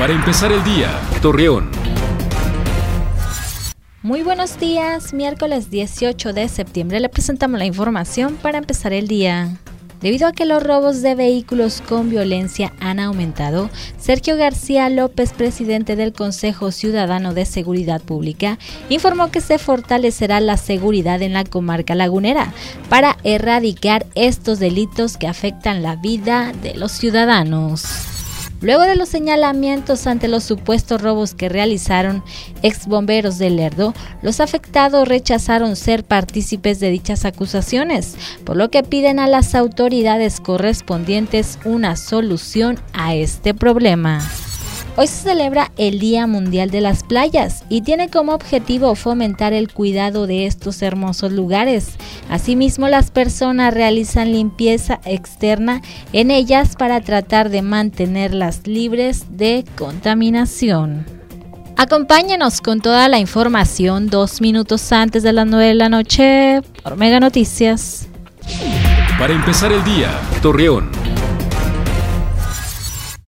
Para empezar el día, Torreón. Muy buenos días, miércoles 18 de septiembre le presentamos la información para empezar el día. Debido a que los robos de vehículos con violencia han aumentado, Sergio García López, presidente del Consejo Ciudadano de Seguridad Pública, informó que se fortalecerá la seguridad en la comarca lagunera para erradicar estos delitos que afectan la vida de los ciudadanos. Luego de los señalamientos ante los supuestos robos que realizaron ex bomberos de Lerdo, los afectados rechazaron ser partícipes de dichas acusaciones, por lo que piden a las autoridades correspondientes una solución a este problema. Hoy se celebra el Día Mundial de las Playas y tiene como objetivo fomentar el cuidado de estos hermosos lugares. Asimismo, las personas realizan limpieza externa en ellas para tratar de mantenerlas libres de contaminación. Acompáñenos con toda la información dos minutos antes de las 9 de la noche por Mega Noticias. Para empezar el día, Torreón.